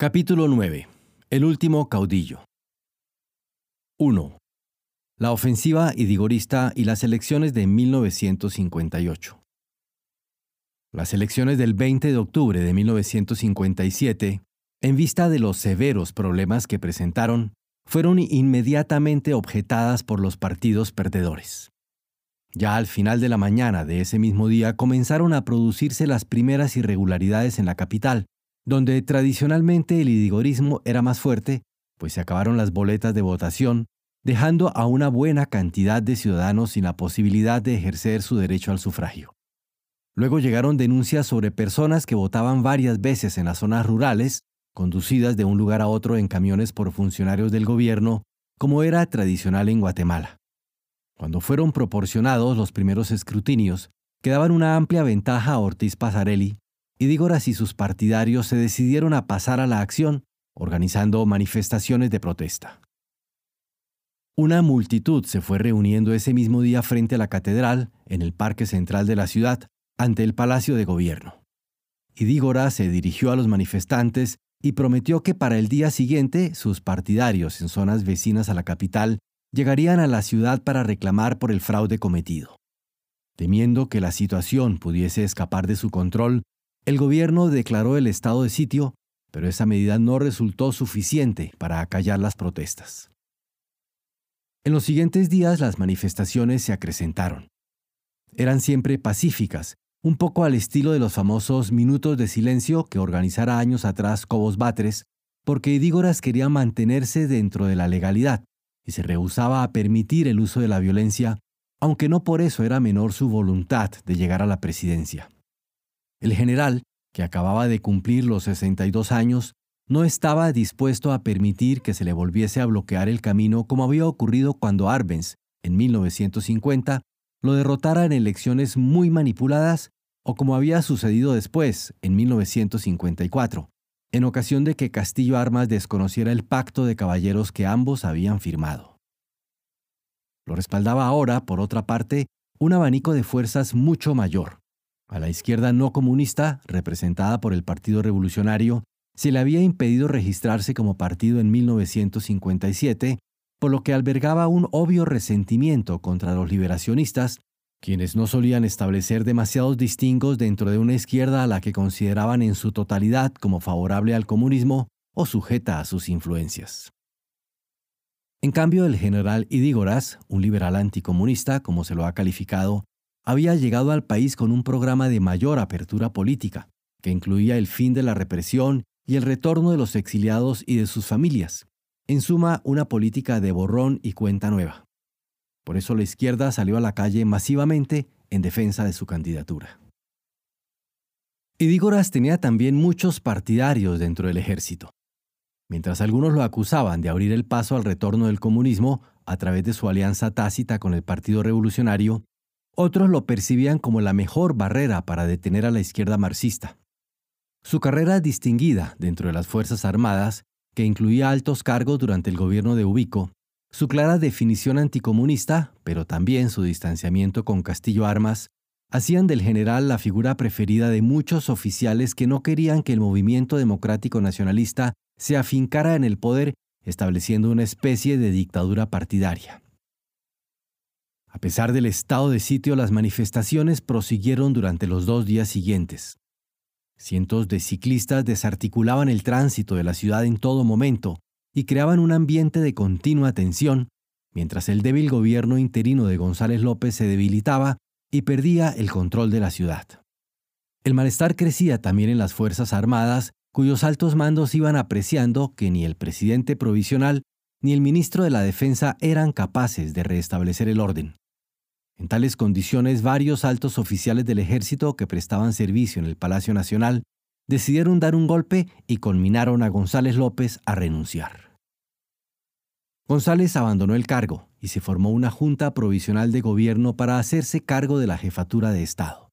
Capítulo 9. El último caudillo. 1. La ofensiva idigorista y las elecciones de 1958. Las elecciones del 20 de octubre de 1957, en vista de los severos problemas que presentaron, fueron inmediatamente objetadas por los partidos perdedores. Ya al final de la mañana de ese mismo día comenzaron a producirse las primeras irregularidades en la capital, donde tradicionalmente el idigorismo era más fuerte, pues se acabaron las boletas de votación, dejando a una buena cantidad de ciudadanos sin la posibilidad de ejercer su derecho al sufragio. Luego llegaron denuncias sobre personas que votaban varias veces en las zonas rurales, conducidas de un lugar a otro en camiones por funcionarios del gobierno, como era tradicional en Guatemala. Cuando fueron proporcionados los primeros escrutinios, quedaban una amplia ventaja a Ortiz Pasarelli, y Dígoras y sus partidarios se decidieron a pasar a la acción, organizando manifestaciones de protesta. Una multitud se fue reuniendo ese mismo día frente a la catedral, en el parque central de la ciudad, ante el Palacio de Gobierno. Y Dígora se dirigió a los manifestantes y prometió que para el día siguiente sus partidarios en zonas vecinas a la capital llegarían a la ciudad para reclamar por el fraude cometido. Temiendo que la situación pudiese escapar de su control, el gobierno declaró el estado de sitio, pero esa medida no resultó suficiente para acallar las protestas. En los siguientes días las manifestaciones se acrecentaron. Eran siempre pacíficas, un poco al estilo de los famosos minutos de silencio que organizara años atrás Cobos Batres, porque Idígoras quería mantenerse dentro de la legalidad y se rehusaba a permitir el uso de la violencia, aunque no por eso era menor su voluntad de llegar a la presidencia. El general, que acababa de cumplir los 62 años, no estaba dispuesto a permitir que se le volviese a bloquear el camino como había ocurrido cuando Arbenz, en 1950, lo derrotara en elecciones muy manipuladas o como había sucedido después, en 1954, en ocasión de que Castillo Armas desconociera el pacto de caballeros que ambos habían firmado. Lo respaldaba ahora, por otra parte, un abanico de fuerzas mucho mayor, a la izquierda no comunista, representada por el Partido Revolucionario, se le había impedido registrarse como partido en 1957, por lo que albergaba un obvio resentimiento contra los liberacionistas, quienes no solían establecer demasiados distingos dentro de una izquierda a la que consideraban en su totalidad como favorable al comunismo o sujeta a sus influencias. En cambio, el general Idígoras, un liberal anticomunista, como se lo ha calificado, había llegado al país con un programa de mayor apertura política, que incluía el fin de la represión y el retorno de los exiliados y de sus familias. En suma, una política de borrón y cuenta nueva. Por eso la izquierda salió a la calle masivamente en defensa de su candidatura. Idígoras tenía también muchos partidarios dentro del ejército. Mientras algunos lo acusaban de abrir el paso al retorno del comunismo a través de su alianza tácita con el Partido Revolucionario, otros lo percibían como la mejor barrera para detener a la izquierda marxista. Su carrera distinguida dentro de las Fuerzas Armadas, que incluía altos cargos durante el gobierno de Ubico, su clara definición anticomunista, pero también su distanciamiento con Castillo Armas, hacían del general la figura preferida de muchos oficiales que no querían que el movimiento democrático nacionalista se afincara en el poder, estableciendo una especie de dictadura partidaria. A pesar del estado de sitio, las manifestaciones prosiguieron durante los dos días siguientes. Cientos de ciclistas desarticulaban el tránsito de la ciudad en todo momento y creaban un ambiente de continua tensión, mientras el débil gobierno interino de González López se debilitaba y perdía el control de la ciudad. El malestar crecía también en las Fuerzas Armadas, cuyos altos mandos iban apreciando que ni el presidente provisional ni el ministro de la Defensa eran capaces de restablecer el orden. En tales condiciones, varios altos oficiales del ejército que prestaban servicio en el Palacio Nacional decidieron dar un golpe y conminaron a González López a renunciar. González abandonó el cargo y se formó una junta provisional de gobierno para hacerse cargo de la jefatura de Estado.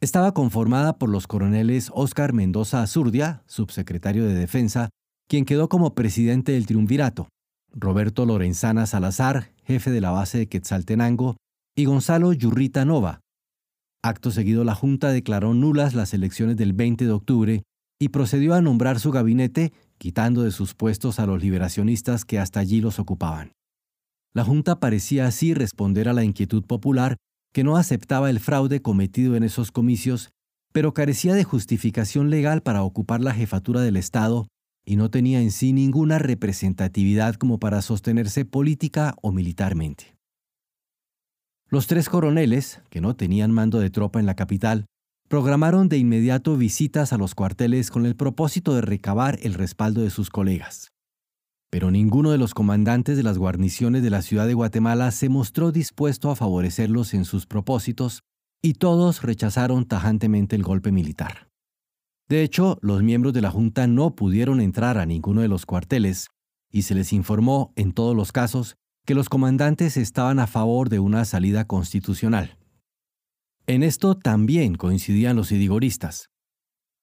Estaba conformada por los coroneles Óscar Mendoza Azurdia, subsecretario de Defensa, quien quedó como presidente del triunvirato, Roberto Lorenzana Salazar, jefe de la base de Quetzaltenango, y Gonzalo Yurrita Nova. Acto seguido, la Junta declaró nulas las elecciones del 20 de octubre y procedió a nombrar su gabinete, quitando de sus puestos a los liberacionistas que hasta allí los ocupaban. La Junta parecía así responder a la inquietud popular que no aceptaba el fraude cometido en esos comicios, pero carecía de justificación legal para ocupar la jefatura del Estado y no tenía en sí ninguna representatividad como para sostenerse política o militarmente. Los tres coroneles, que no tenían mando de tropa en la capital, programaron de inmediato visitas a los cuarteles con el propósito de recabar el respaldo de sus colegas. Pero ninguno de los comandantes de las guarniciones de la ciudad de Guatemala se mostró dispuesto a favorecerlos en sus propósitos y todos rechazaron tajantemente el golpe militar. De hecho, los miembros de la Junta no pudieron entrar a ninguno de los cuarteles y se les informó, en todos los casos, que los comandantes estaban a favor de una salida constitucional. En esto también coincidían los idigoristas.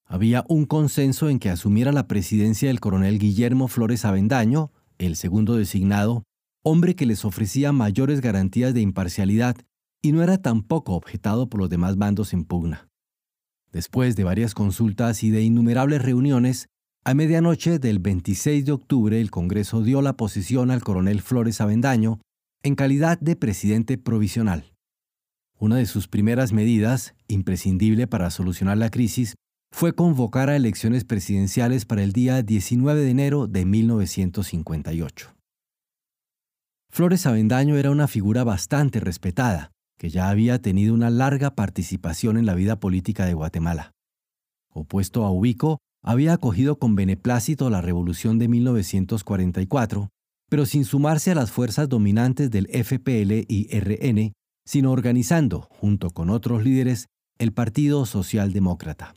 Había un consenso en que asumiera la presidencia el coronel Guillermo Flores Avendaño, el segundo designado, hombre que les ofrecía mayores garantías de imparcialidad y no era tampoco objetado por los demás bandos en pugna. Después de varias consultas y de innumerables reuniones, a medianoche del 26 de octubre el Congreso dio la posición al coronel Flores Avendaño en calidad de presidente provisional. Una de sus primeras medidas, imprescindible para solucionar la crisis, fue convocar a elecciones presidenciales para el día 19 de enero de 1958. Flores Avendaño era una figura bastante respetada, que ya había tenido una larga participación en la vida política de Guatemala. Opuesto a Ubico, había acogido con beneplácito la revolución de 1944, pero sin sumarse a las fuerzas dominantes del FPL y RN, sino organizando, junto con otros líderes, el Partido Socialdemócrata.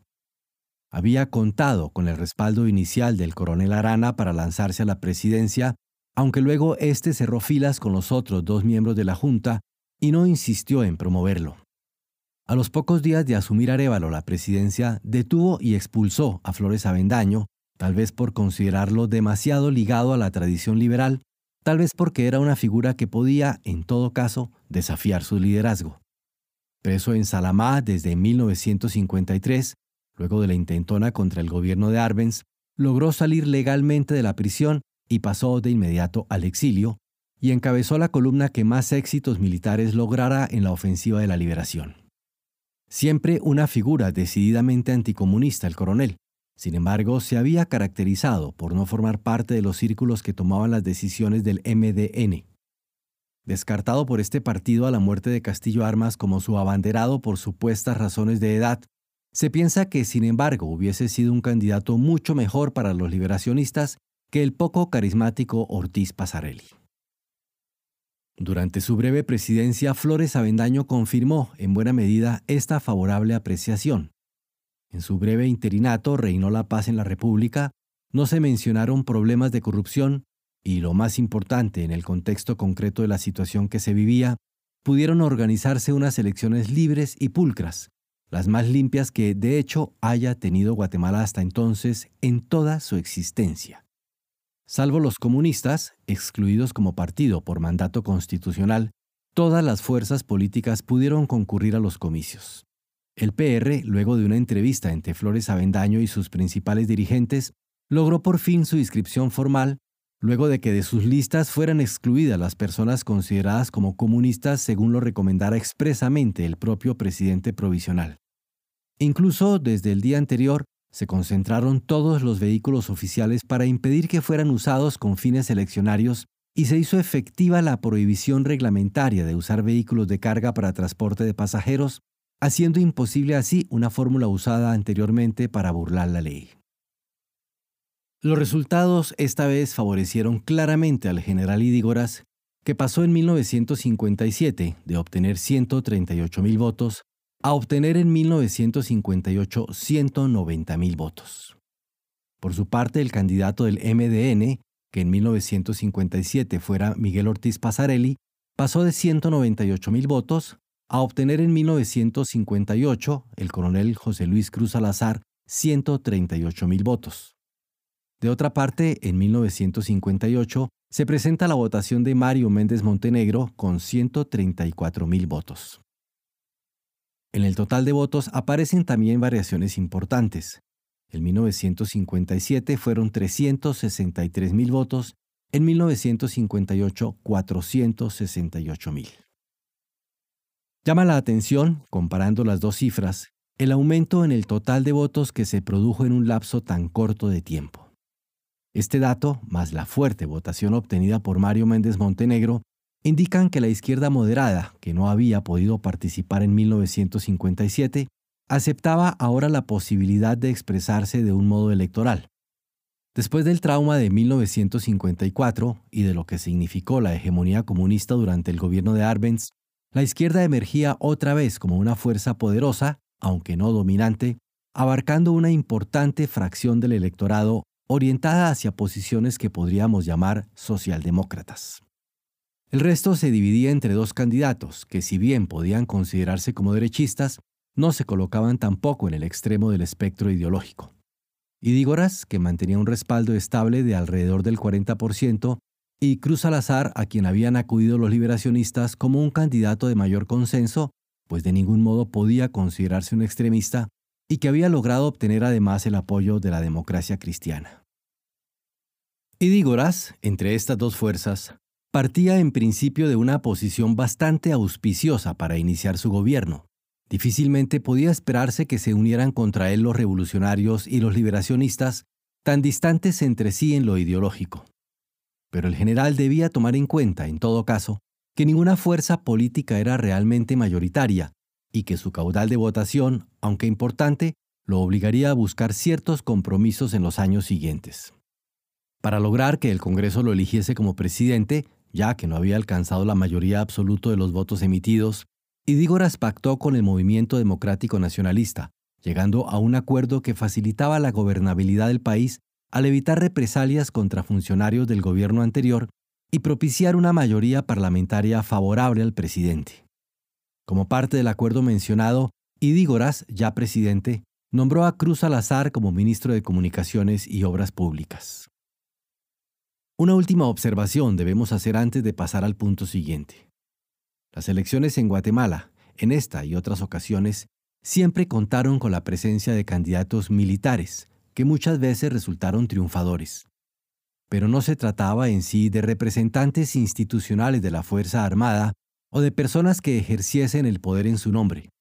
Había contado con el respaldo inicial del coronel Arana para lanzarse a la presidencia, aunque luego éste cerró filas con los otros dos miembros de la Junta y no insistió en promoverlo. A los pocos días de asumir Arevalo la presidencia, detuvo y expulsó a Flores Avendaño, tal vez por considerarlo demasiado ligado a la tradición liberal, tal vez porque era una figura que podía, en todo caso, desafiar su liderazgo. Preso en Salamá desde 1953, luego de la intentona contra el gobierno de Arbenz, logró salir legalmente de la prisión y pasó de inmediato al exilio, y encabezó la columna que más éxitos militares lograra en la ofensiva de la liberación. Siempre una figura decididamente anticomunista el coronel. Sin embargo, se había caracterizado por no formar parte de los círculos que tomaban las decisiones del MDN. Descartado por este partido a la muerte de Castillo Armas como su abanderado por supuestas razones de edad, se piensa que, sin embargo, hubiese sido un candidato mucho mejor para los liberacionistas que el poco carismático Ortiz Pasarelli. Durante su breve presidencia, Flores Avendaño confirmó en buena medida esta favorable apreciación. En su breve interinato reinó la paz en la República, no se mencionaron problemas de corrupción y, lo más importante en el contexto concreto de la situación que se vivía, pudieron organizarse unas elecciones libres y pulcras, las más limpias que de hecho haya tenido Guatemala hasta entonces en toda su existencia. Salvo los comunistas, excluidos como partido por mandato constitucional, todas las fuerzas políticas pudieron concurrir a los comicios. El PR, luego de una entrevista entre Flores Avendaño y sus principales dirigentes, logró por fin su inscripción formal, luego de que de sus listas fueran excluidas las personas consideradas como comunistas según lo recomendara expresamente el propio presidente provisional. Incluso desde el día anterior, se concentraron todos los vehículos oficiales para impedir que fueran usados con fines eleccionarios y se hizo efectiva la prohibición reglamentaria de usar vehículos de carga para transporte de pasajeros, haciendo imposible así una fórmula usada anteriormente para burlar la ley. Los resultados esta vez favorecieron claramente al general Idígoras, que pasó en 1957 de obtener 138 mil votos a obtener en 1958 190 mil votos. Por su parte, el candidato del MDN, que en 1957 fuera Miguel Ortiz Pasarelli, pasó de 198 mil votos a obtener en 1958 el coronel José Luis Cruz Salazar 138 mil votos. De otra parte, en 1958 se presenta la votación de Mario Méndez Montenegro con 134 mil votos. En el total de votos aparecen también variaciones importantes. En 1957 fueron 363 mil votos, en 1958 468 mil. Llama la atención, comparando las dos cifras, el aumento en el total de votos que se produjo en un lapso tan corto de tiempo. Este dato, más la fuerte votación obtenida por Mario Méndez Montenegro, indican que la izquierda moderada, que no había podido participar en 1957, aceptaba ahora la posibilidad de expresarse de un modo electoral. Después del trauma de 1954 y de lo que significó la hegemonía comunista durante el gobierno de Arbenz, la izquierda emergía otra vez como una fuerza poderosa, aunque no dominante, abarcando una importante fracción del electorado orientada hacia posiciones que podríamos llamar socialdemócratas. El resto se dividía entre dos candidatos que si bien podían considerarse como derechistas, no se colocaban tampoco en el extremo del espectro ideológico. Idígoras, que mantenía un respaldo estable de alrededor del 40%, y Cruz Salazar, a quien habían acudido los liberacionistas como un candidato de mayor consenso, pues de ningún modo podía considerarse un extremista, y que había logrado obtener además el apoyo de la democracia cristiana. Idígoras, entre estas dos fuerzas, partía en principio de una posición bastante auspiciosa para iniciar su gobierno. Difícilmente podía esperarse que se unieran contra él los revolucionarios y los liberacionistas, tan distantes entre sí en lo ideológico. Pero el general debía tomar en cuenta, en todo caso, que ninguna fuerza política era realmente mayoritaria y que su caudal de votación, aunque importante, lo obligaría a buscar ciertos compromisos en los años siguientes. Para lograr que el Congreso lo eligiese como presidente, ya que no había alcanzado la mayoría absoluta de los votos emitidos, Idígoras pactó con el movimiento democrático nacionalista, llegando a un acuerdo que facilitaba la gobernabilidad del país al evitar represalias contra funcionarios del gobierno anterior y propiciar una mayoría parlamentaria favorable al presidente. Como parte del acuerdo mencionado, Idígoras, ya presidente, nombró a Cruz Salazar como ministro de Comunicaciones y Obras Públicas. Una última observación debemos hacer antes de pasar al punto siguiente. Las elecciones en Guatemala, en esta y otras ocasiones, siempre contaron con la presencia de candidatos militares, que muchas veces resultaron triunfadores. Pero no se trataba en sí de representantes institucionales de la Fuerza Armada o de personas que ejerciesen el poder en su nombre.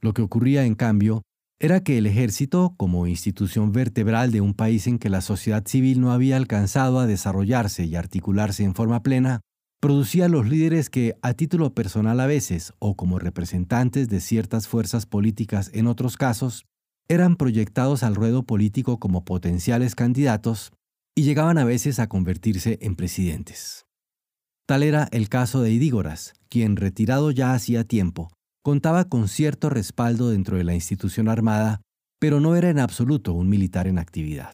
Lo que ocurría, en cambio, era que el ejército, como institución vertebral de un país en que la sociedad civil no había alcanzado a desarrollarse y articularse en forma plena, producía los líderes que, a título personal a veces, o como representantes de ciertas fuerzas políticas en otros casos, eran proyectados al ruedo político como potenciales candidatos y llegaban a veces a convertirse en presidentes. Tal era el caso de Idígoras, quien, retirado ya hacía tiempo, contaba con cierto respaldo dentro de la institución armada, pero no era en absoluto un militar en actividad.